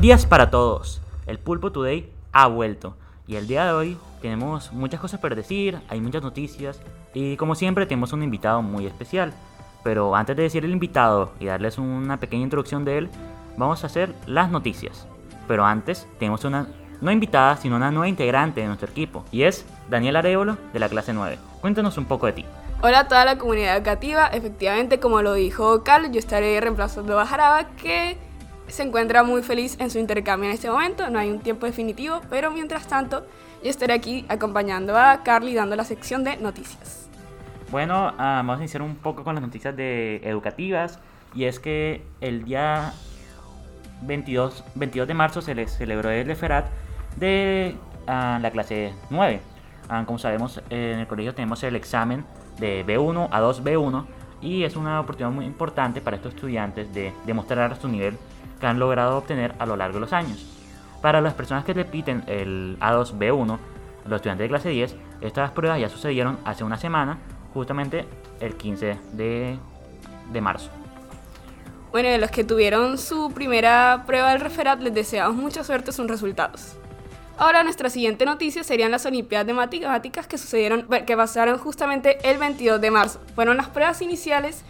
Días para todos. El Pulpo Today ha vuelto y el día de hoy tenemos muchas cosas para decir, hay muchas noticias y como siempre tenemos un invitado muy especial. Pero antes de decir el invitado y darles una pequeña introducción de él, vamos a hacer las noticias. Pero antes tenemos una no invitada, sino una nueva integrante de nuestro equipo y es Daniel Arevolo de la clase 9. Cuéntanos un poco de ti. Hola a toda la comunidad educativa. Efectivamente, como lo dijo Carl, yo estaré reemplazando a Jaraba, que se encuentra muy feliz en su intercambio en este momento. No hay un tiempo definitivo, pero mientras tanto, yo estaré aquí acompañando a Carly dando la sección de noticias. Bueno, ah, vamos a iniciar un poco con las noticias de educativas. Y es que el día 22, 22 de marzo se les celebró el referat de ah, la clase 9. Ah, como sabemos, en el colegio tenemos el examen de B1 a 2B1 y es una oportunidad muy importante para estos estudiantes de demostrar su nivel que han logrado obtener a lo largo de los años. Para las personas que repiten el A2B1, los estudiantes de clase 10, estas pruebas ya sucedieron hace una semana, justamente el 15 de, de marzo. Bueno, de los que tuvieron su primera prueba del referat, les deseamos mucha suerte en sus resultados. Ahora nuestra siguiente noticia serían las Olimpiadas de Matemáticas que sucedieron, que pasaron justamente el 22 de marzo. Fueron las pruebas iniciales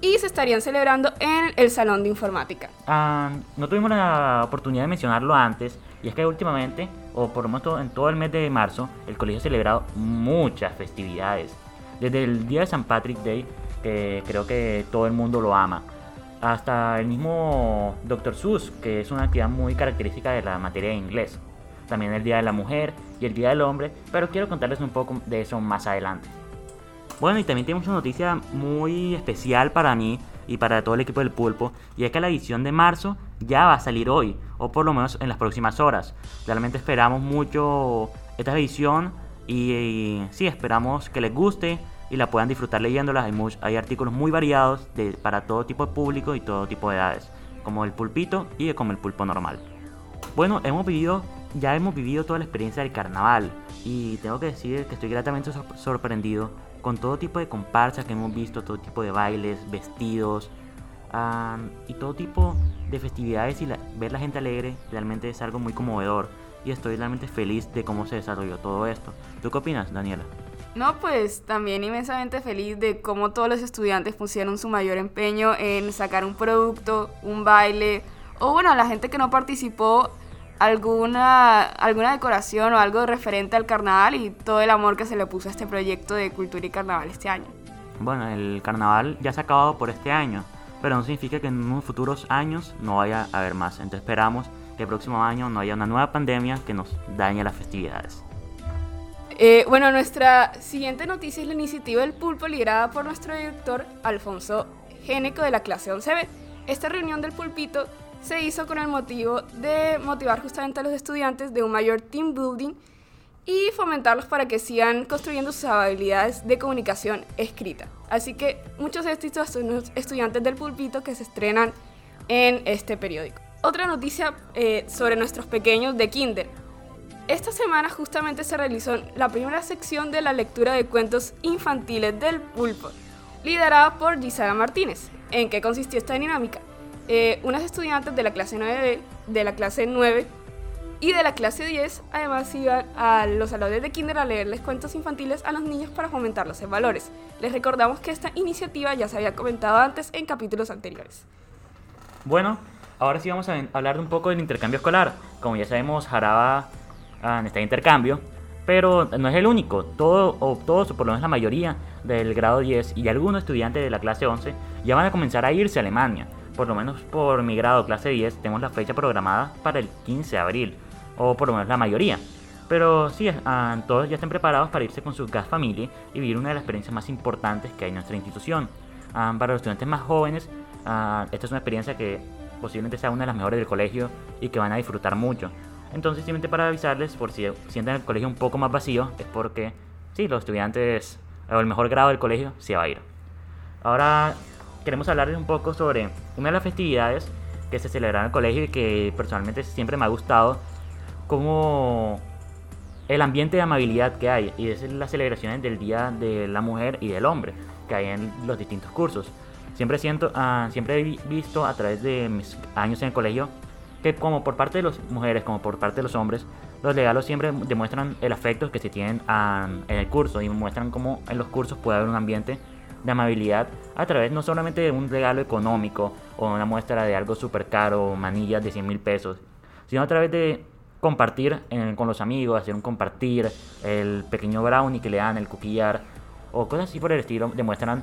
y se estarían celebrando en el Salón de Informática. Ah, no tuvimos la oportunidad de mencionarlo antes, y es que últimamente, o por lo menos en todo el mes de marzo, el colegio ha celebrado muchas festividades. Desde el día de San Patrick Day, que creo que todo el mundo lo ama, hasta el mismo Dr. Seuss, que es una actividad muy característica de la materia de inglés también el Día de la Mujer y el Día del Hombre, pero quiero contarles un poco de eso más adelante. Bueno, y también tenemos una noticia muy especial para mí y para todo el equipo del pulpo, y es que la edición de marzo ya va a salir hoy, o por lo menos en las próximas horas. Realmente esperamos mucho esta edición y, sí, esperamos que les guste y la puedan disfrutar leyéndola. Hay, hay artículos muy variados de, para todo tipo de público y todo tipo de edades, como el pulpito y como el pulpo normal. Bueno, hemos vivido ya hemos vivido toda la experiencia del carnaval y tengo que decir que estoy gratamente sorprendido con todo tipo de comparsas que hemos visto, todo tipo de bailes, vestidos y todo tipo de festividades y ver la gente alegre realmente es algo muy conmovedor y estoy realmente feliz de cómo se desarrolló todo esto. ¿Tú qué opinas, Daniela? No, pues también inmensamente feliz de cómo todos los estudiantes pusieron su mayor empeño en sacar un producto, un baile, o bueno, la gente que no participó alguna, alguna decoración o algo referente al carnaval y todo el amor que se le puso a este proyecto de cultura y carnaval este año. Bueno, el carnaval ya se ha acabado por este año, pero no significa que en unos futuros años no vaya a haber más. Entonces esperamos que el próximo año no haya una nueva pandemia que nos dañe las festividades. Eh, bueno, nuestra siguiente noticia es la iniciativa del pulpo liderada por nuestro director Alfonso Géneco de la clase 11B. Esta reunión del pulpito se hizo con el motivo de motivar justamente a los estudiantes de un mayor team building y fomentarlos para que sigan construyendo sus habilidades de comunicación escrita. Así que muchos de estos son estudiantes del pulpito que se estrenan en este periódico. Otra noticia eh, sobre nuestros pequeños de Kinder. Esta semana justamente se realizó la primera sección de la lectura de cuentos infantiles del pulpo, liderada por Gisela Martínez. ¿En qué consistió esta dinámica? Eh, unas estudiantes de la clase 9, de la clase 9 y de la clase 10 además iban a los salones de kinder a leerles cuentos infantiles a los niños para fomentarlos en valores. Les recordamos que esta iniciativa ya se había comentado antes en capítulos anteriores. Bueno, ahora sí vamos a hablar un poco del intercambio escolar. Como ya sabemos, Jaraba ah, está en intercambio, pero no es el único. Todo, o todos, o por lo menos la mayoría del grado 10 y algunos estudiantes de la clase 11 ya van a comenzar a irse a Alemania por lo menos por mi grado clase 10, tenemos la fecha programada para el 15 de abril, o por lo menos la mayoría. Pero sí, ah, todos ya están preparados para irse con su gas familia y vivir una de las experiencias más importantes que hay en nuestra institución. Ah, para los estudiantes más jóvenes, ah, esta es una experiencia que posiblemente sea una de las mejores del colegio y que van a disfrutar mucho. Entonces, simplemente para avisarles, por si sienten el colegio un poco más vacío, es porque, sí, los estudiantes, o el mejor grado del colegio, se va a ir. Ahora queremos hablarles un poco sobre una de las festividades que se celebran en el colegio y que personalmente siempre me ha gustado, como el ambiente de amabilidad que hay, y es las celebraciones del Día de la Mujer y del Hombre que hay en los distintos cursos. Siempre, siento, ah, siempre he visto a través de mis años en el colegio que como por parte de las mujeres como por parte de los hombres, los legalos siempre demuestran el afecto que se tienen en el curso y muestran cómo en los cursos puede haber un ambiente de amabilidad a través no solamente de un regalo económico o una muestra de algo súper caro, manillas de 100 mil pesos, sino a través de compartir con los amigos, hacer un compartir, el pequeño brownie que le dan, el cuquillar o cosas así por el estilo, demuestran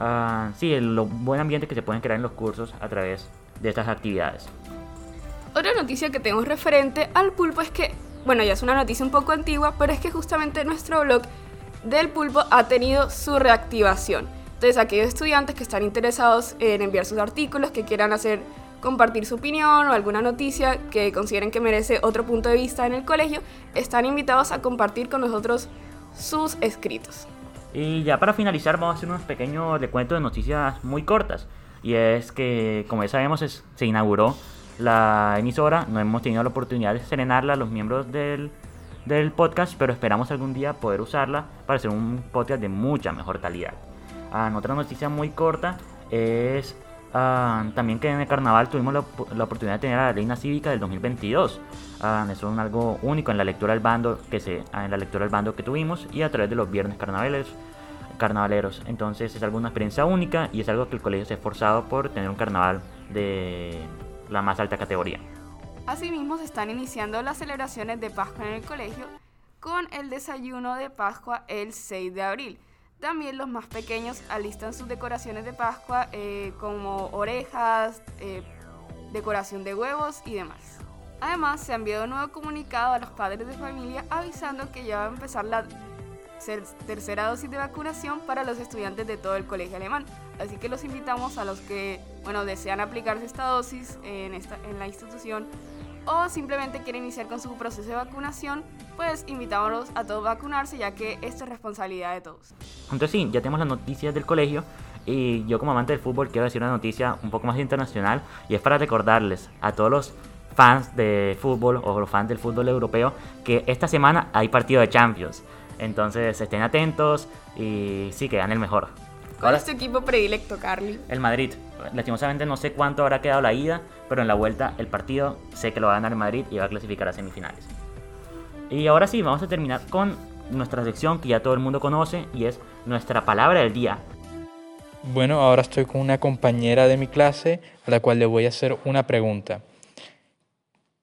uh, sí, el buen ambiente que se pueden crear en los cursos a través de estas actividades. Otra noticia que tenemos referente al pulpo es que, bueno, ya es una noticia un poco antigua, pero es que justamente nuestro blog del pulpo ha tenido su reactivación. Entonces, aquellos estudiantes que están interesados en enviar sus artículos, que quieran hacer compartir su opinión o alguna noticia que consideren que merece otro punto de vista en el colegio, están invitados a compartir con nosotros sus escritos. Y ya para finalizar vamos a hacer unos pequeños recuentos de noticias muy cortas. Y es que, como ya sabemos, se inauguró la emisora. No hemos tenido la oportunidad de serenarla a los miembros del, del podcast, pero esperamos algún día poder usarla para hacer un podcast de mucha mejor calidad. Ah, otra noticia muy corta es ah, también que en el carnaval tuvimos la, la, oportunidad de tener a la Reina Cívica del 2022. Ah, eso es algo único en la lectura del bando que se, en la lectura del bando que tuvimos y a través de los viernes carnavales carnavaleros. Entonces es algo una experiencia única y es algo que el colegio se ha esforzado por tener un carnaval de la más alta categoría. Asimismo se están iniciando las celebraciones de Pascua en el colegio con el desayuno de Pascua el 6 de abril. También los más pequeños alistan sus decoraciones de Pascua eh, como orejas, eh, decoración de huevos y demás. Además, se ha enviado un nuevo comunicado a los padres de familia avisando que ya va a empezar la tercera dosis de vacunación para los estudiantes de todo el colegio alemán. Así que los invitamos a los que bueno, desean aplicarse esta dosis en, esta, en la institución o simplemente quieren iniciar con su proceso de vacunación, pues invitamos a todos a vacunarse ya que esto es responsabilidad de todos. Entonces sí, ya tenemos las noticias del colegio y yo como amante del fútbol quiero decir una noticia un poco más internacional y es para recordarles a todos los fans de fútbol o los fans del fútbol europeo que esta semana hay partido de Champions. Entonces estén atentos y sí, que gane el mejor. ¿Cuál es tu equipo predilecto, Carly? El Madrid. Lastimosamente no sé cuánto habrá quedado la ida, pero en la vuelta el partido sé que lo va a ganar el Madrid y va a clasificar a semifinales. Y ahora sí, vamos a terminar con nuestra sección que ya todo el mundo conoce y es nuestra palabra del día. Bueno, ahora estoy con una compañera de mi clase a la cual le voy a hacer una pregunta.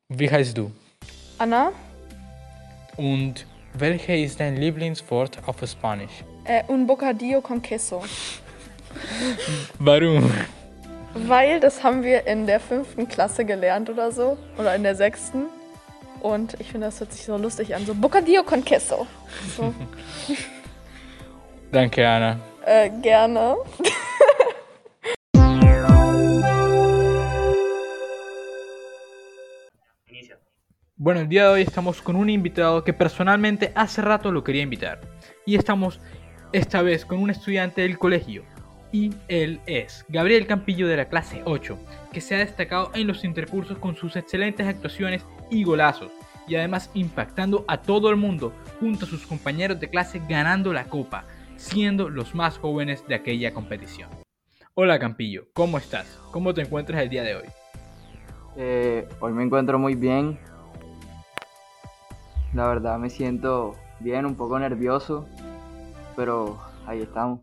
Wie heißt du? Anna. Und welche ist dein Lieblingswort auf Spanisch? Äh, un bocadillo con queso. Warum? Weil das haben wir in der fünften Klasse gelernt oder so. Oder in der sechsten. Und ich finde, das hört sich so lustig an. So bocadillo con queso. So. Danke, Anna. Äh, gerne. Bueno, el día de hoy estamos con un invitado que personalmente hace rato lo quería invitar. Y estamos esta vez con un estudiante del colegio. Y él es Gabriel Campillo de la clase 8, que se ha destacado en los intercursos con sus excelentes actuaciones y golazos, y además impactando a todo el mundo junto a sus compañeros de clase ganando la copa, siendo los más jóvenes de aquella competición. Hola Campillo, ¿cómo estás? ¿Cómo te encuentras el día de hoy? Eh, hoy me encuentro muy bien. La verdad me siento bien, un poco nervioso, pero ahí estamos.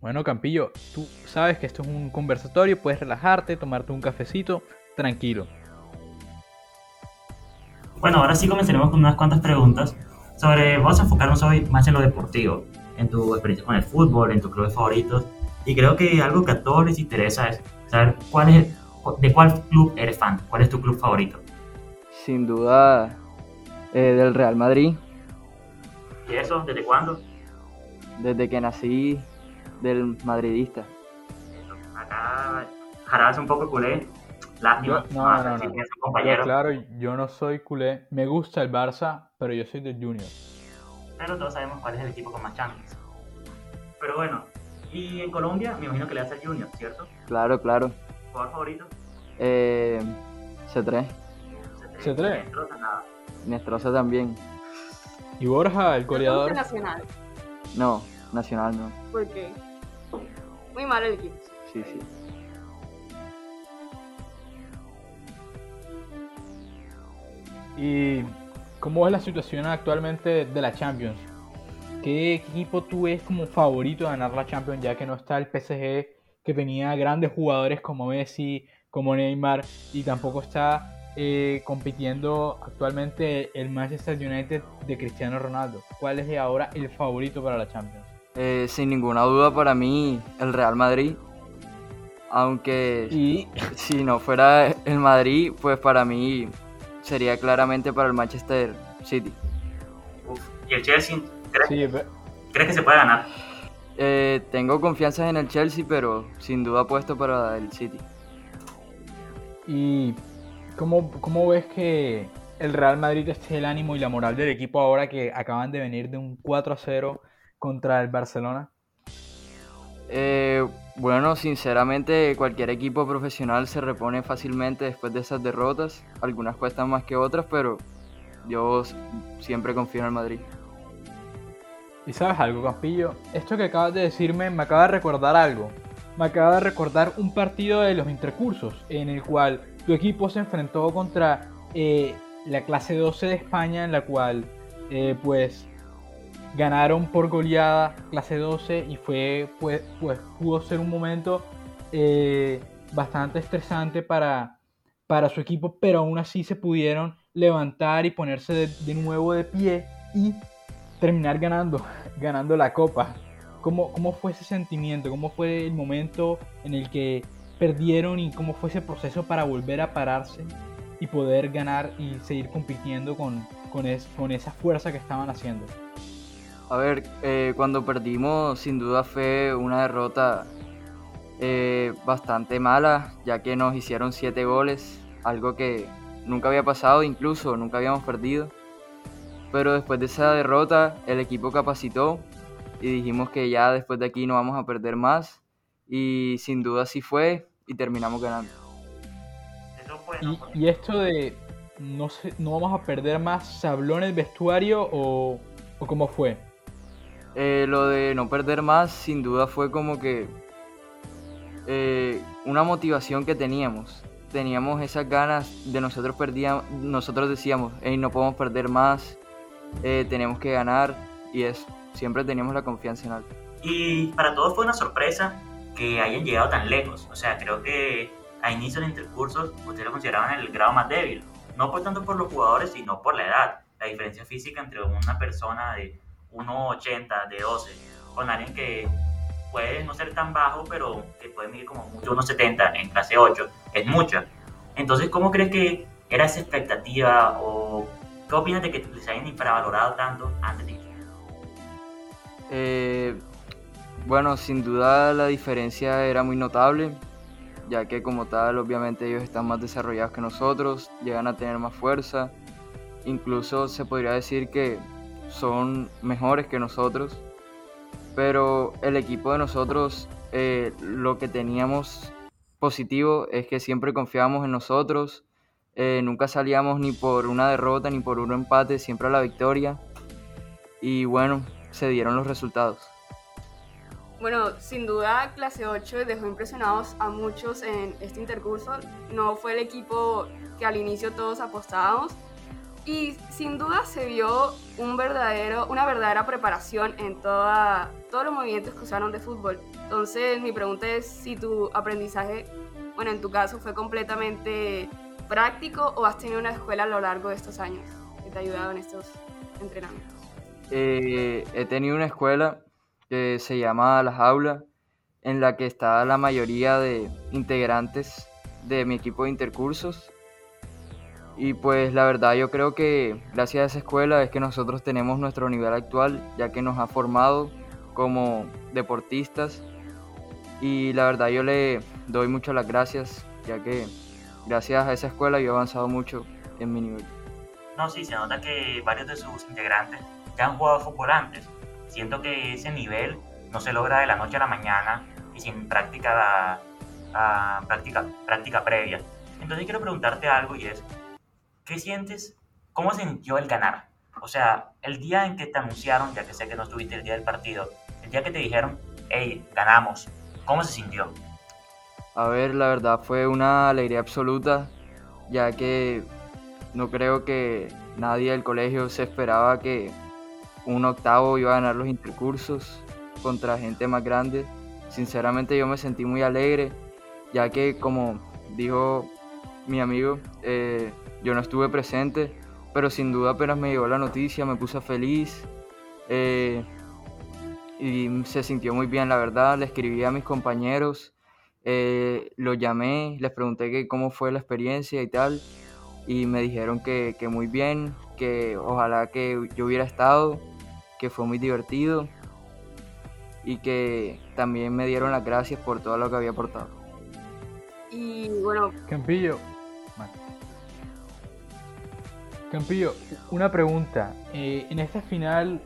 Bueno, Campillo, tú sabes que esto es un conversatorio, puedes relajarte, tomarte un cafecito, tranquilo. Bueno, ahora sí comenzaremos con unas cuantas preguntas sobre, vamos a enfocarnos hoy más en lo deportivo, en tu experiencia con el fútbol, en tus clubes favoritos, y creo que algo que a todos les interesa es saber cuál es, de cuál club eres fan, cuál es tu club favorito. Sin duda, eh, del Real Madrid. ¿Y eso? ¿Desde cuándo? Desde que nací del madridista. Acá Jaral un poco culé. Lástima. no, no, no. no. claro, yo no soy culé. Me gusta el Barça, pero yo soy del Junior. Pero todos sabemos cuál es el equipo con más champions. Pero bueno, y en Colombia me imagino que le das al Junior, ¿cierto? Claro, claro. ¿Jugador favorito? Eh, C3. C3. C3. Nestroza también. ¿Y Borja, el goleador? Nacional. No, Nacional no. ¿Por qué? Muy mal el equipo. Sí, sí. ¿Y cómo es la situación actualmente de la Champions? ¿Qué equipo tú ves como favorito de ganar la Champions ya que no está el PSG que tenía grandes jugadores como Messi, como Neymar y tampoco está eh, compitiendo actualmente el Manchester United de Cristiano Ronaldo? ¿Cuál es ahora el favorito para la Champions? Eh, sin ninguna duda para mí el Real Madrid. Aunque Y si no fuera el Madrid, pues para mí sería claramente para el Manchester City. Uf. ¿Y el Chelsea? ¿Crees, sí, crees que se puede ganar? Eh, tengo confianza en el Chelsea, pero sin duda apuesto para el City. ¿Y cómo, cómo ves que el Real Madrid esté el ánimo y la moral del equipo ahora que acaban de venir de un 4 a 0 contra el Barcelona? Eh, bueno, sinceramente cualquier equipo profesional se repone fácilmente después de esas derrotas. Algunas cuestan más que otras, pero yo siempre confío en el Madrid. ¿Y sabes algo, Campillo? Esto que acabas de decirme me acaba de recordar algo. Me acaba de recordar un partido de los intercursos en el cual tu equipo se enfrentó contra eh, la clase 12 de España, en la cual eh, pues ganaron por goleada clase 12 y fue pues, pues pudo ser un momento eh, bastante estresante para, para su equipo, pero aún así se pudieron levantar y ponerse de, de nuevo de pie y terminar ganando, ganando la copa. ¿Cómo, ¿Cómo fue ese sentimiento? ¿Cómo fue el momento en el que perdieron y cómo fue ese proceso para volver a pararse y poder ganar y seguir compitiendo con, con, es- con esa fuerza que estaban haciendo? A ver, eh, cuando perdimos sin duda fue una derrota eh, bastante mala, ya que nos hicieron siete goles, algo que nunca había pasado, incluso nunca habíamos perdido. Pero después de esa derrota, el equipo capacitó y dijimos que ya después de aquí no vamos a perder más. Y sin duda así fue y terminamos ganando. Eso fue, Y, y esto de no, sé, no vamos a perder más, ¿se habló en el vestuario o, o cómo fue? Eh, lo de no perder más, sin duda fue como que eh, una motivación que teníamos. Teníamos esas ganas de nosotros perdíamos, nosotros decíamos, hey, no podemos perder más, eh, tenemos que ganar y eso. Siempre teníamos la confianza en algo. Y para todos fue una sorpresa que hayan llegado tan lejos. O sea, creo que a inicio de intercursos ustedes lo consideraban el grado más débil. No por tanto por los jugadores, sino por la edad. La diferencia física entre una persona de 1,80, de 12, con alguien que puede no ser tan bajo, pero que puede medir como mucho 1,70 en clase 8, es mucha. Entonces, ¿cómo crees que era esa expectativa o qué opinas de que les hayan infravalorado tanto antes de? Eh, bueno, sin duda la diferencia era muy notable, ya que como tal, obviamente ellos están más desarrollados que nosotros, llegan a tener más fuerza, incluso se podría decir que son mejores que nosotros, pero el equipo de nosotros, eh, lo que teníamos positivo es que siempre confiábamos en nosotros, eh, nunca salíamos ni por una derrota ni por un empate, siempre a la victoria, y bueno, se dieron los resultados. Bueno, sin duda clase 8 dejó impresionados a muchos en este intercurso. No fue el equipo que al inicio todos apostábamos. Y sin duda se vio un verdadero, una verdadera preparación en toda, todos los movimientos que usaron de fútbol. Entonces mi pregunta es si tu aprendizaje, bueno, en tu caso fue completamente práctico o has tenido una escuela a lo largo de estos años que te ha ayudado en estos entrenamientos. Eh, he tenido una escuela que se llama La Jaula, en la que está la mayoría de integrantes de mi equipo de intercursos. Y pues la verdad yo creo que gracias a esa escuela es que nosotros tenemos nuestro nivel actual, ya que nos ha formado como deportistas. Y la verdad yo le doy mucho las gracias, ya que gracias a esa escuela yo he avanzado mucho en mi nivel. No, sí, se nota que varios de sus integrantes ya han jugado fútbol antes. Siento que ese nivel no se logra de la noche a la mañana y sin práctica, ah, práctica, práctica previa. Entonces quiero preguntarte algo y es, ¿qué sientes? ¿Cómo sintió el ganar? O sea, el día en que te anunciaron, ya que sé que no estuviste el día del partido, el día que te dijeron, hey, ganamos, ¿cómo se sintió? A ver, la verdad fue una alegría absoluta, ya que no creo que nadie del colegio se esperaba que un octavo iba a ganar los intercursos contra gente más grande. Sinceramente yo me sentí muy alegre, ya que como dijo mi amigo, eh, yo no estuve presente, pero sin duda apenas me llegó la noticia, me puse feliz eh, y se sintió muy bien, la verdad. Le escribí a mis compañeros, eh, los llamé, les pregunté que cómo fue la experiencia y tal, y me dijeron que, que muy bien, que ojalá que yo hubiera estado, que fue muy divertido y que también me dieron las gracias por todo lo que había aportado. Y bueno, Campillo. Campillo, una pregunta. Eh, en esta final,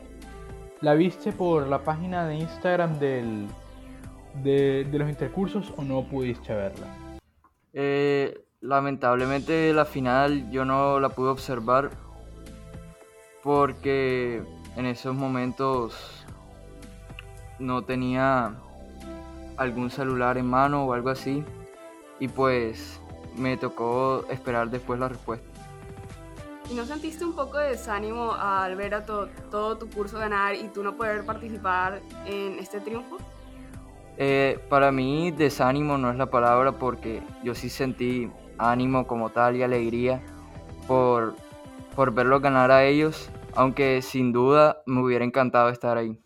¿la viste por la página de Instagram del, de, de los intercursos o no pudiste verla? Eh, lamentablemente la final yo no la pude observar porque en esos momentos no tenía algún celular en mano o algo así y pues me tocó esperar después la respuesta. ¿y no sentiste un poco de desánimo al ver a to- todo tu curso ganar y tú no poder participar en este triunfo? Eh, para mí desánimo no es la palabra porque yo sí sentí ánimo como tal y alegría por, por verlos ganar a ellos, aunque sin duda me hubiera encantado estar ahí.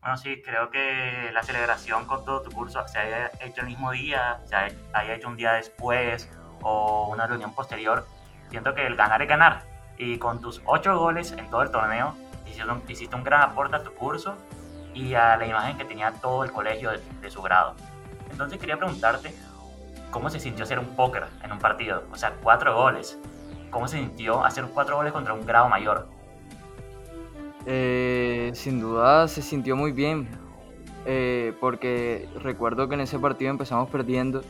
Bueno, sí, creo que la celebración con todo tu curso se haya hecho el mismo día, se haya hecho un día después o una reunión posterior. Siento que el ganar es ganar. Y con tus ocho goles en todo el torneo, hiciste un, hiciste un gran aporte a tu curso y a la imagen que tenía todo el colegio de, de su grado. Entonces quería preguntarte, ¿cómo se sintió hacer un póker en un partido? O sea, cuatro goles. ¿Cómo se sintió hacer cuatro goles contra un grado mayor? Eh, sin duda se sintió muy bien, eh, porque recuerdo que en ese partido empezamos perdiendo,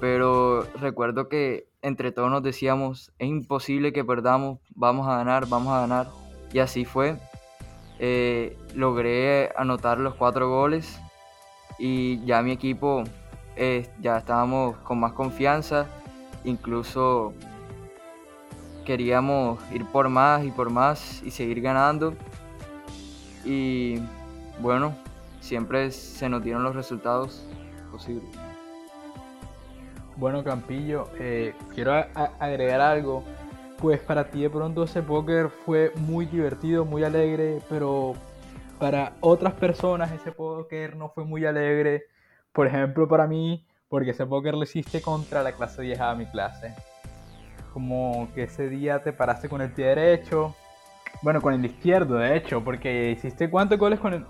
pero recuerdo que entre todos nos decíamos, es imposible que perdamos, vamos a ganar, vamos a ganar, y así fue. Eh, logré anotar los cuatro goles y ya mi equipo ya estábamos con más confianza, incluso queríamos ir por más y por más y seguir ganando. Y bueno, siempre se nos dieron los resultados posibles. Bueno, Campillo, eh, quiero a- a- agregar algo. Pues para ti de pronto ese póker fue muy divertido, muy alegre, pero para otras personas ese póker no fue muy alegre. Por ejemplo, para mí, porque ese póker lo hiciste contra la clase vieja de mi clase. Como que ese día te paraste con el pie derecho, bueno, con el izquierdo, de hecho, porque hiciste cuántos goles con el...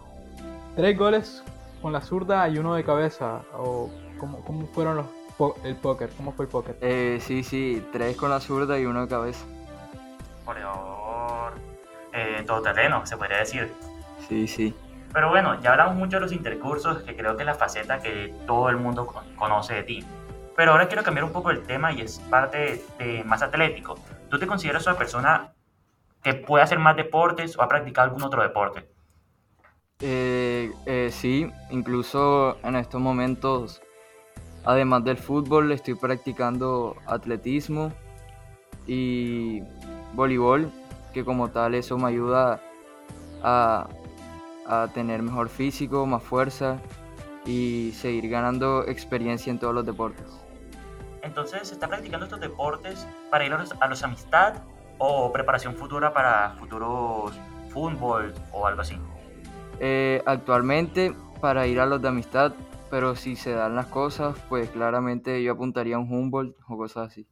Tres goles con la zurda y uno de cabeza, o cómo, cómo fueron los po- el póker, cómo fue el póker. Eh, sí, sí, tres con la zurda y uno de cabeza. Por eh, todoterreno, se podría decir. Sí, sí. Pero bueno, ya hablamos mucho de los intercursos, que creo que es la faceta que todo el mundo con- conoce de ti. Pero ahora quiero cambiar un poco el tema y es parte más atlético. ¿Tú te consideras una persona que puede hacer más deportes o ha practicado algún otro deporte? Eh, eh, sí, incluso en estos momentos, además del fútbol, estoy practicando atletismo y voleibol, que como tal eso me ayuda a, a tener mejor físico, más fuerza y seguir ganando experiencia en todos los deportes. Entonces, ¿se está practicando estos deportes para ir a los, a los amistad o preparación futura para futuros fútbol o algo así? Eh, actualmente para ir a los de amistad, pero si se dan las cosas, pues claramente yo apuntaría a un Humboldt o cosas así.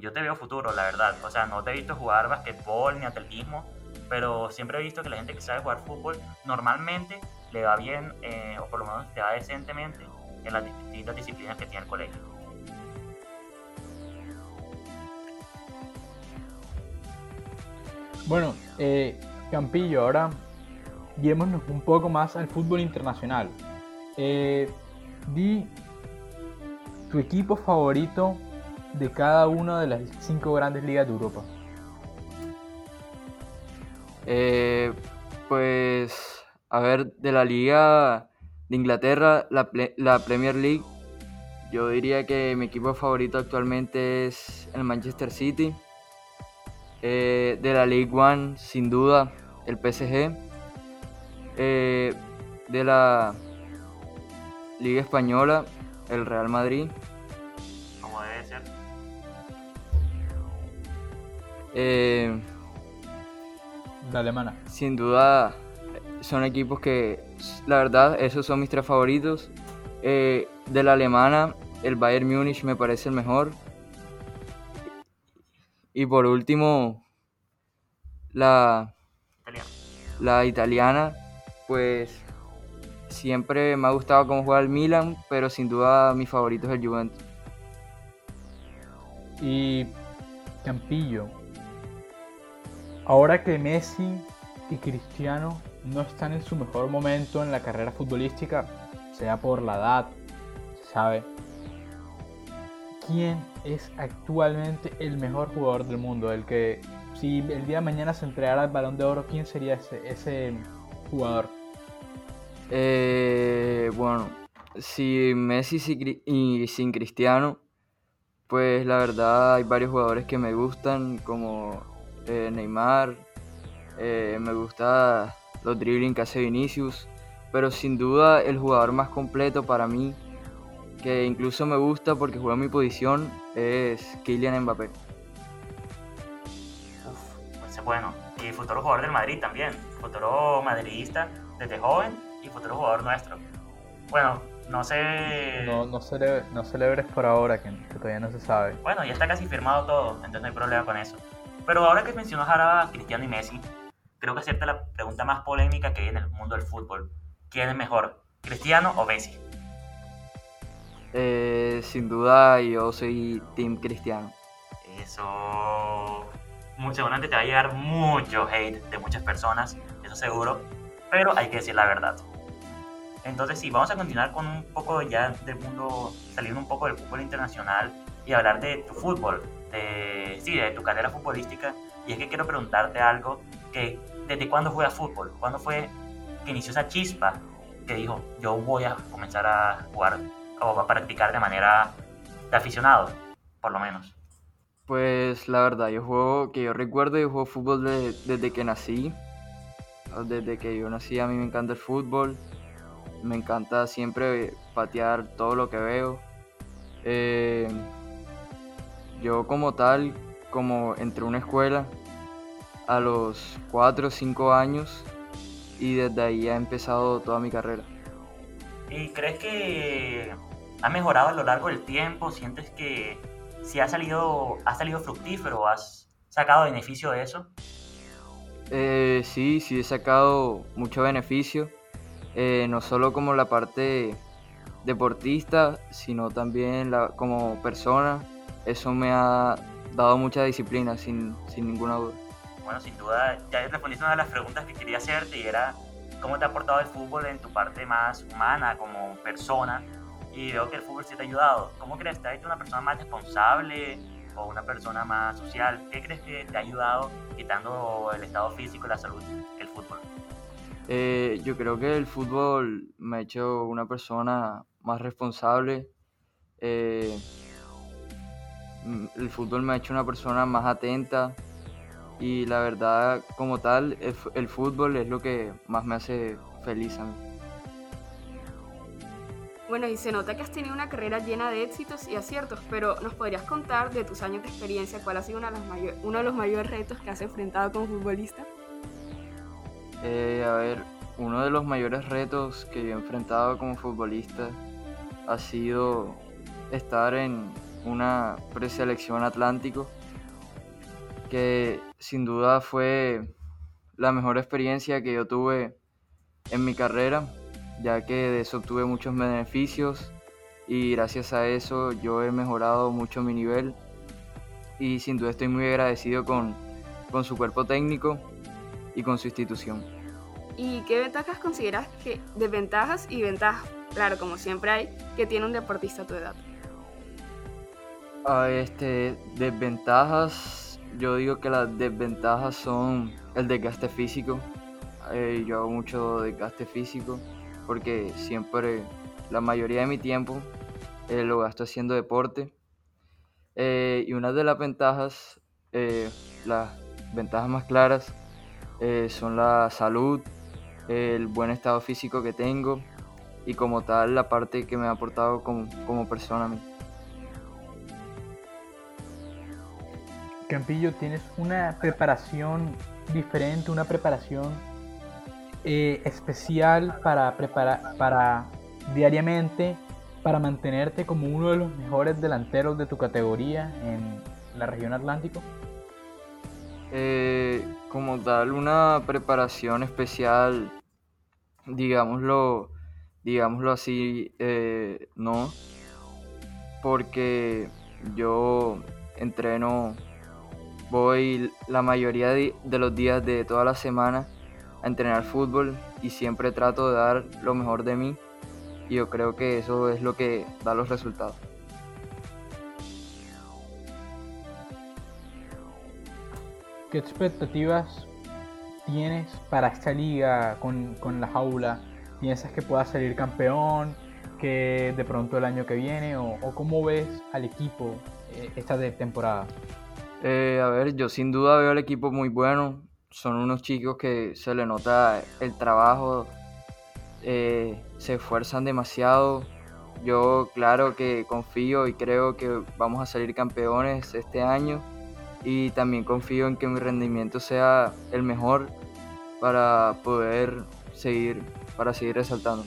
Yo te veo futuro, la verdad. O sea, no te he visto jugar basquetbol ni atletismo, pero siempre he visto que la gente que sabe jugar fútbol normalmente le va bien, eh, o por lo menos le va decentemente en las distintas disciplinas que tiene el colegio. Bueno, eh, Campillo, ahora guiémonos un poco más al fútbol internacional. Eh, di tu equipo favorito de cada una de las cinco grandes ligas de Europa. Eh, pues, a ver, de la Liga de Inglaterra, la, la Premier League, yo diría que mi equipo favorito actualmente es el Manchester City. Eh, de la League One, sin duda, el PSG. Eh, de la Liga Española, el Real Madrid. Como debe ser. Eh, La alemana. sin duda, son equipos que, la verdad, esos son mis tres favoritos. Eh, de la alemana, el Bayern Múnich me parece el mejor. Y por último, la, Italiano. la italiana, pues siempre me ha gustado cómo juega el Milan, pero sin duda mi favorito es el Juventus. Y Campillo. Ahora que Messi y Cristiano no están en su mejor momento en la carrera futbolística, sea por la edad, se sabe. ¿Quién es actualmente el mejor jugador del mundo? El que, si el día de mañana se entregara el balón de oro, ¿quién sería ese, ese jugador? Eh, bueno, si Messi y sin Cristiano, pues la verdad hay varios jugadores que me gustan, como eh, Neymar, eh, me gusta los dribbling que hace Vinicius, pero sin duda el jugador más completo para mí, que incluso me gusta porque juega mi posición, es Kylian Mbappé. Uf, pues es bueno. Y futuro jugador del Madrid también. Futuro madridista desde joven y futuro jugador nuestro. Bueno, no sé. No, no, cele- no celebres por ahora, que, que todavía no se sabe. Bueno, ya está casi firmado todo, entonces no hay problema con eso. Pero ahora que mencionas ahora a Cristiano y Messi, creo que acepta la pregunta más polémica que hay en el mundo del fútbol. ¿Quién es mejor, Cristiano o Messi? Eh, sin duda yo soy Team Cristiano. Eso. Muy seguramente te va a llegar mucho hate de muchas personas, eso seguro. Pero hay que decir la verdad. Entonces, sí, vamos a continuar con un poco ya del mundo, saliendo un poco del fútbol internacional y hablar de tu fútbol, de, sí, de tu carrera futbolística. Y es que quiero preguntarte algo: que ¿desde cuándo juegas fútbol? ¿Cuándo fue que inició esa chispa que dijo, yo voy a comenzar a jugar o a practicar de manera de aficionado, por lo menos? Pues la verdad, yo juego, que yo recuerdo, yo juego fútbol de- desde que nací. Desde que yo nací a mí me encanta el fútbol. Me encanta siempre patear todo lo que veo. Eh, yo como tal, como entré a una escuela a los 4 o 5 años y desde ahí ha empezado toda mi carrera. ¿Y crees que ha mejorado a lo largo del tiempo? ¿Sientes que si ha salido, ha salido fructífero, has sacado beneficio de eso? Eh, sí, sí he sacado mucho beneficio, eh, no solo como la parte deportista, sino también la, como persona. Eso me ha dado mucha disciplina, sin, sin ninguna duda. Bueno, sin duda, ya respondiste una de las preguntas que quería hacerte y era cómo te ha aportado el fútbol en tu parte más humana como persona. Y veo que el fútbol sí te ha ayudado. ¿Cómo crees? ¿Te ha hecho una persona más responsable o una persona más social? ¿Qué crees que te ha ayudado quitando el estado físico y la salud, el fútbol? Eh, yo creo que el fútbol me ha hecho una persona más responsable. eh, el fútbol me ha hecho una persona más atenta. Y la verdad, como tal, el, el fútbol es lo que más me hace feliz a mí. Bueno, y se nota que has tenido una carrera llena de éxitos y aciertos, pero ¿nos podrías contar de tus años de experiencia cuál ha sido uno de los mayores retos que has enfrentado como futbolista? Eh, a ver, uno de los mayores retos que yo he enfrentado como futbolista ha sido estar en una preselección Atlántico, que sin duda fue la mejor experiencia que yo tuve en mi carrera, ya que de eso obtuve muchos beneficios y gracias a eso yo he mejorado mucho mi nivel y sin duda estoy muy agradecido con, con su cuerpo técnico y con su institución. ¿Y qué ventajas consideras que, desventajas y ventajas, claro, como siempre hay, que tiene un deportista a tu edad? Ah, este, desventajas, yo digo que las desventajas son el desgaste físico. Eh, yo hago mucho desgaste físico porque siempre, la mayoría de mi tiempo eh, lo gasto haciendo deporte. Eh, y una de las ventajas, eh, las ventajas más claras, son la salud, el buen estado físico que tengo y como tal la parte que me ha aportado como, como persona a mí. Campillo, tienes una preparación diferente, una preparación eh, especial para preparar para diariamente para mantenerte como uno de los mejores delanteros de tu categoría en la región Atlántico. Eh, como tal, una preparación especial, digámoslo, digámoslo así, eh, no, porque yo entreno, voy la mayoría de, los días de toda la semana a entrenar fútbol y siempre trato de dar lo mejor de mí y yo creo que eso es lo que da los resultados. ¿Qué expectativas tienes para esta liga con, con la jaula? ¿Piensas que pueda salir campeón? ¿Que de pronto el año que viene? ¿O, o cómo ves al equipo eh, esta de temporada? Eh, a ver, yo sin duda veo al equipo muy bueno. Son unos chicos que se le nota el trabajo, eh, se esfuerzan demasiado. Yo claro que confío y creo que vamos a salir campeones este año y también confío en que mi rendimiento sea el mejor para poder seguir, para seguir resaltando.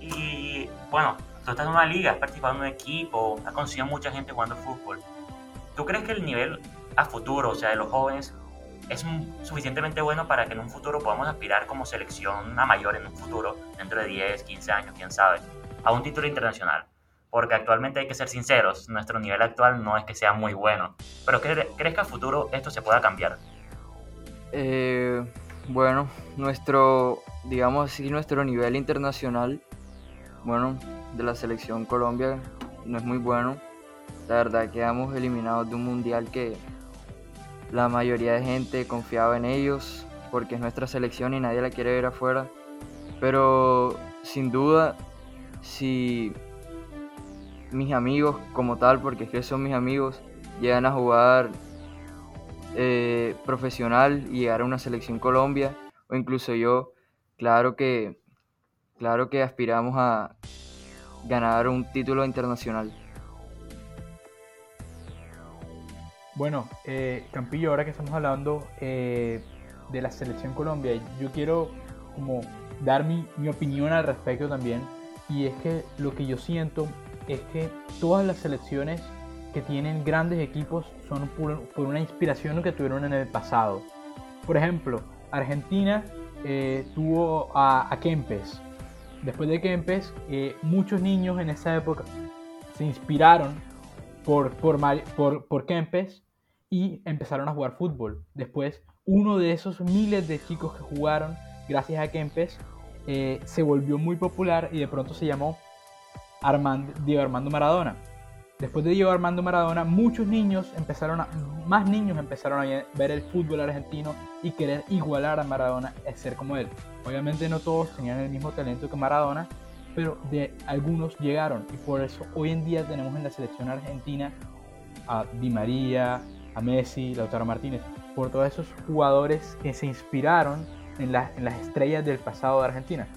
Y bueno, tú estás en una liga, has participado en un equipo, has conocido mucha gente jugando fútbol. ¿Tú crees que el nivel a futuro, o sea, de los jóvenes, es suficientemente bueno para que en un futuro podamos aspirar como selección a mayor en un futuro, dentro de 10, 15 años, quién sabe, a un título internacional? Porque actualmente hay que ser sinceros, nuestro nivel actual no es que sea muy bueno. Pero ¿cre ¿crees que a futuro esto se pueda cambiar? Eh, bueno, nuestro, digamos así, nuestro nivel internacional, bueno, de la selección Colombia no es muy bueno. La verdad quedamos eliminados de un mundial que la mayoría de gente confiaba en ellos porque es nuestra selección y nadie la quiere ver afuera. Pero sin duda, si mis amigos como tal, porque es que son mis amigos, llegan a jugar eh, profesional y llegar a una selección Colombia, o incluso yo, claro que, claro que aspiramos a ganar un título internacional. Bueno, eh, Campillo, ahora que estamos hablando eh, de la selección Colombia, yo quiero como dar mi, mi, opinión al respecto también. Y es que lo que yo siento es que todas las selecciones que tienen grandes equipos son por, por una inspiración que tuvieron en el pasado. Por ejemplo, Argentina eh, tuvo a, a, Kempes. Después de Kempes, eh, muchos niños en esa época se inspiraron por, por, por, por Kempes y empezaron a jugar fútbol. Después, uno de esos miles de chicos que jugaron gracias a Kempes eh, se volvió muy popular y de pronto se llamó Armando, Diego Armando Maradona. Después de Diego Armando Maradona, muchos niños empezaron a, más niños empezaron a ver el fútbol argentino y querer igualar a Maradona, a ser como él. Obviamente no todos tenían el mismo talento que Maradona, pero de algunos llegaron y por eso hoy en día tenemos en la selección argentina a Di María, a Messi, Lautaro Martínez, por todos esos jugadores que se inspiraron en, la, en las estrellas del pasado de Argentina.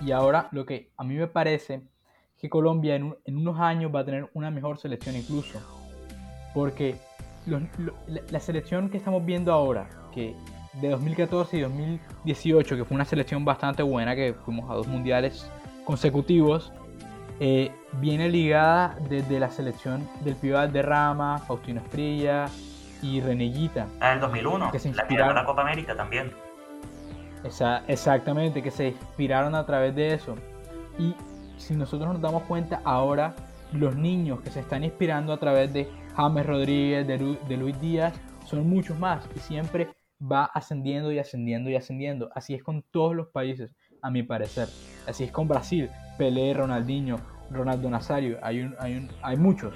Y ahora lo que a mí me parece que Colombia en, un, en, unos años va a tener una mejor selección incluso. Porque los, lo, la, la, selección que estamos viendo ahora, que de 2014 y 2018, que fue una selección bastante buena, que fuimos a dos mundiales consecutivos, eh, viene ligada desde la selección del Pival de Rama, Faustino Esprilla y Reneguita. Ah, el 2001, que se la, que la Copa América también. Esa, exactamente, que se inspiraron a través de eso. Y si nosotros nos damos cuenta ahora, los niños que se están inspirando a través de James Rodríguez, de, Lu, de Luis Díaz, son muchos más y siempre va ascendiendo y ascendiendo y ascendiendo. Así es con todos los países, a mi parecer. Así es con Brasil, Pelé, Ronaldinho, Ronaldo Nazario, hay, un, hay, un, hay muchos.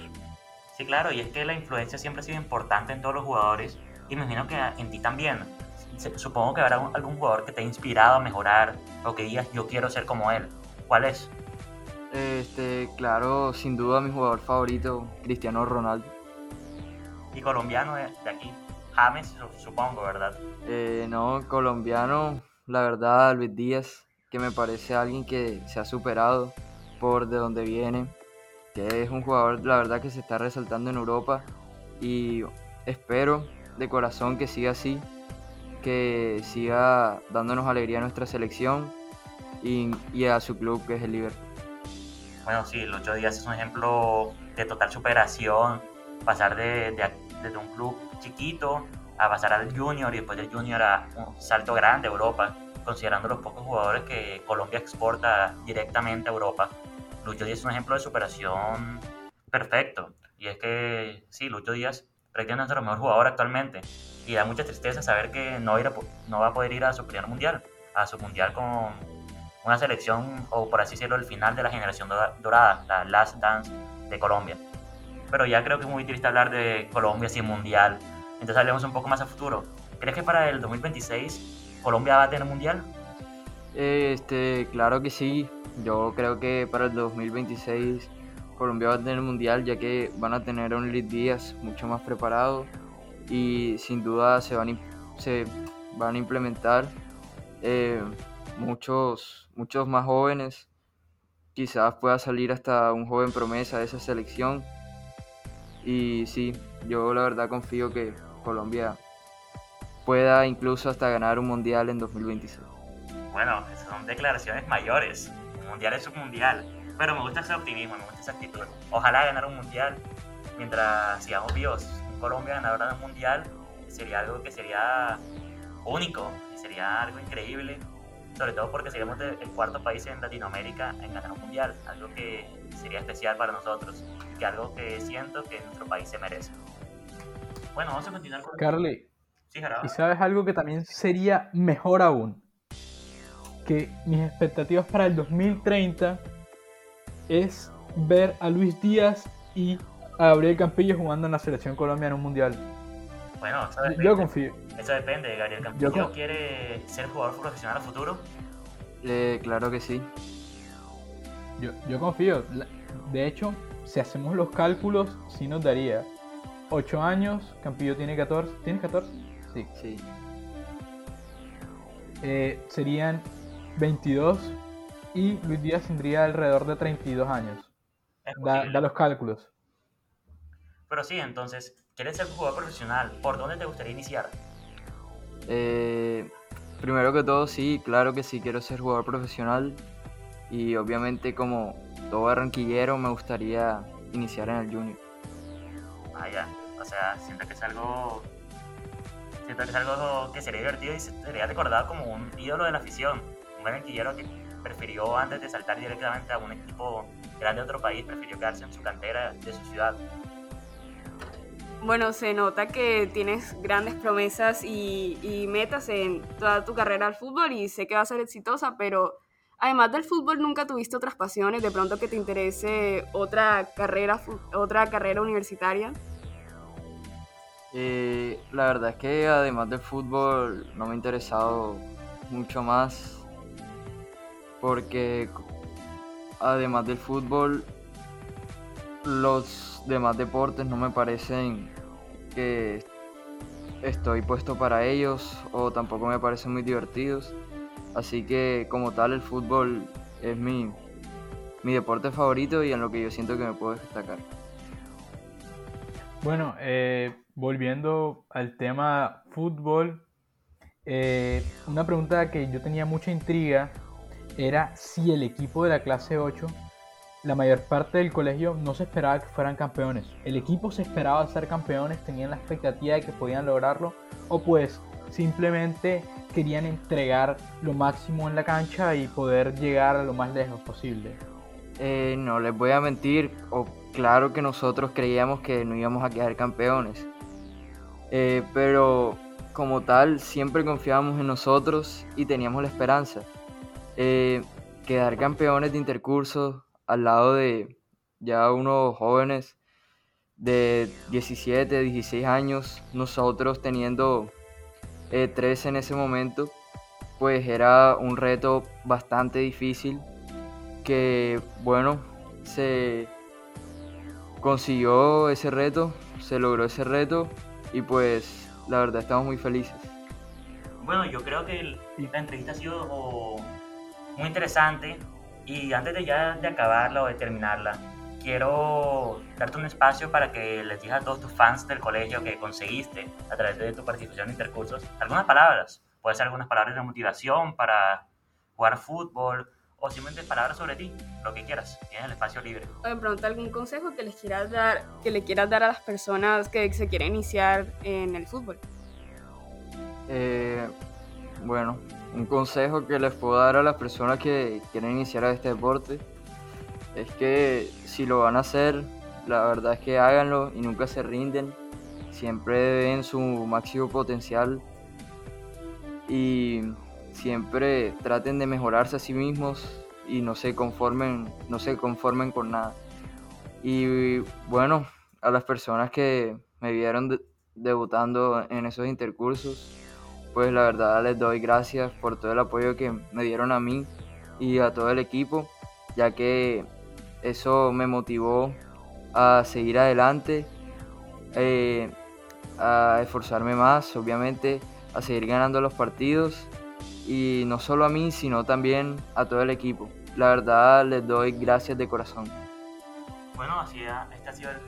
Sí, claro, y es que la influencia siempre ha sido importante en todos los jugadores y me imagino que en ti también. Supongo que habrá algún jugador que te ha inspirado a mejorar o que digas yo quiero ser como él. ¿Cuál es? Este, claro, sin duda mi jugador favorito, Cristiano Ronaldo. Y colombiano de, de aquí, James, su- supongo, ¿verdad? Eh, no, colombiano, la verdad, Luis Díaz, que me parece alguien que se ha superado por de donde viene, que es un jugador, la verdad, que se está resaltando en Europa y espero de corazón que siga así, que siga dándonos alegría a nuestra selección y, y a su club, que es el Liverpool. Bueno, sí, Lucho Díaz es un ejemplo de total superación, pasar de, de- desde un club chiquito a pasar al junior y después del junior a un salto grande a Europa, considerando los pocos jugadores que Colombia exporta directamente a Europa. Lucho Díaz es un ejemplo de superación perfecto. Y es que, sí, Lucho Díaz prácticamente es nuestro mejor jugador actualmente. Y da mucha tristeza saber que no, ir a no va a poder ir a su primer mundial, a su mundial con una selección, o por así decirlo, el final de la generación dora- dorada, la Last Dance de Colombia. Pero ya creo que es muy triste hablar de Colombia sin mundial. Entonces hablemos un poco más a futuro. ¿Crees que para el 2026 Colombia va a tener mundial? Este, claro que sí. Yo creo que para el 2026 Colombia va a tener mundial ya que van a tener un Luis Díaz mucho más preparado y sin duda se van, se van a implementar eh, muchos, muchos más jóvenes. Quizás pueda salir hasta un joven promesa de esa selección. Y sí, yo la verdad confío que Colombia pueda incluso hasta ganar un mundial en 2026. Bueno, son declaraciones mayores. Un mundial es un mundial. Pero me gusta ese optimismo, me gusta esa actitud. Ojalá ganar un mundial mientras sigamos vivos. Colombia ganadora de un mundial sería algo que sería único, sería algo increíble. Sobre todo porque seríamos el cuarto país en Latinoamérica en ganar un mundial. Algo que sería especial para nosotros. Que algo que siento que nuestro país se merece. Bueno, vamos a continuar con... Carly, Sí. ¿y sabes algo que también sería mejor aún? Que mis expectativas para el 2030 es ver a Luis Díaz y a Gabriel Campillo jugando en la selección Colombia en un mundial. Bueno, eso Yo depende. confío. Eso depende de Gabriel Campillo. ¿Quiere ser jugador profesional a futuro? Eh, claro que sí. Yo, yo confío. De hecho, si hacemos los cálculos, sí nos daría 8 años, Campillo tiene 14. ¿Tienes 14? Sí. Sí. Eh, serían 22 y Luis Díaz tendría alrededor de 32 años. Da los cálculos. Pero sí, entonces, ¿quieres ser jugador profesional? ¿Por dónde te gustaría iniciar? Eh, primero que todo, sí, claro que sí quiero ser jugador profesional. Y obviamente como todo barranquillero me gustaría iniciar en el junior. Ah, ya. O sea, siento que es algo. Siento que es algo que sería divertido y sería recordado como un ídolo de la afición. Un barranquillero que prefirió, antes de saltar directamente a un equipo grande de otro país, prefirió quedarse en su cantera de su ciudad. Bueno, se nota que tienes grandes promesas y, metas en toda tu carrera al fútbol y sé que va a ser exitosa, pero además del fútbol nunca tuviste otras pasiones, de pronto que te interese otra carrera, otra carrera universitaria. Eh, la verdad es que además del fútbol no me ha interesado mucho más porque además del fútbol los demás deportes no me parecen que estoy puesto para ellos o tampoco me parecen muy divertidos. Así que como tal el fútbol es mi, mi deporte favorito y en lo que yo siento que me puedo destacar. Bueno, eh, volviendo al tema fútbol, eh, una pregunta que yo tenía mucha intriga era si el equipo de la clase 8, la mayor parte del colegio no se esperaba que fueran campeones. El equipo se esperaba ser campeones, tenían la expectativa de que podían lograrlo, o pues simplemente querían entregar lo máximo en la cancha y poder llegar a lo más lejos posible. Eh, no les voy a mentir, o claro que nosotros creíamos que no íbamos a quedar campeones. Eh, pero como tal, siempre confiábamos en nosotros y teníamos la esperanza. Eh, quedar campeones de intercursos al lado de ya unos jóvenes de 17, 16 años, nosotros teniendo eh, 13 en ese momento, pues era un reto bastante difícil que, bueno, se consiguió ese reto, se logró ese reto y pues la verdad estamos muy felices. Bueno, yo creo que la entrevista ha sido oh, muy interesante y antes de ya de acabarla o de terminarla, quiero darte un espacio para que les digas a todos tus fans del colegio que conseguiste a través de tu participación en intercursos algunas palabras. Puede ser algunas palabras de motivación para jugar fútbol o simplemente palabras sobre ti, lo que quieras. Tienes el espacio libre. O de pronto algún consejo que les quieras dar, que le quieras dar a las personas que se quieren iniciar en el fútbol. Eh, bueno, un consejo que les puedo dar a las personas que quieren iniciar a este deporte es que si lo van a hacer, la verdad es que háganlo y nunca se rinden. Siempre ven su máximo potencial y siempre traten de mejorarse a sí mismos y no se conformen, no se conformen con nada. Y bueno, a las personas que me vieron de- debutando en esos intercursos, pues la verdad les doy gracias por todo el apoyo que me dieron a mí y a todo el equipo, ya que eso me motivó a seguir adelante, eh, a esforzarme más, obviamente, a seguir ganando los partidos y no solo a mí, sino también a todo el equipo. La verdad les doy gracias de corazón. Bueno, así ha- este ha sido el...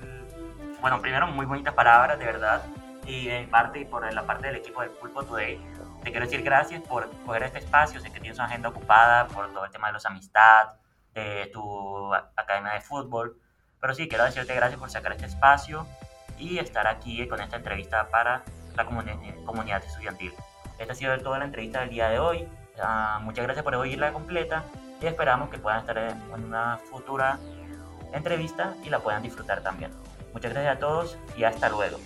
Bueno, primero, muy bonitas palabras, de verdad. Y mi parte y por la parte del equipo del Pulpo Today, te quiero decir gracias por coger este espacio. Sé que tienes una agenda ocupada por todo el tema de los amistad, de tu academia de fútbol. Pero sí, quiero decirte gracias por sacar este espacio y estar aquí con esta entrevista para la comuni- comunidad estudiantil. Esta ha sido toda la entrevista del día de hoy. Ah, muchas gracias por oírla completa y esperamos que puedan estar en una futura entrevista y la puedan disfrutar también. Muchas gracias a todos y hasta luego.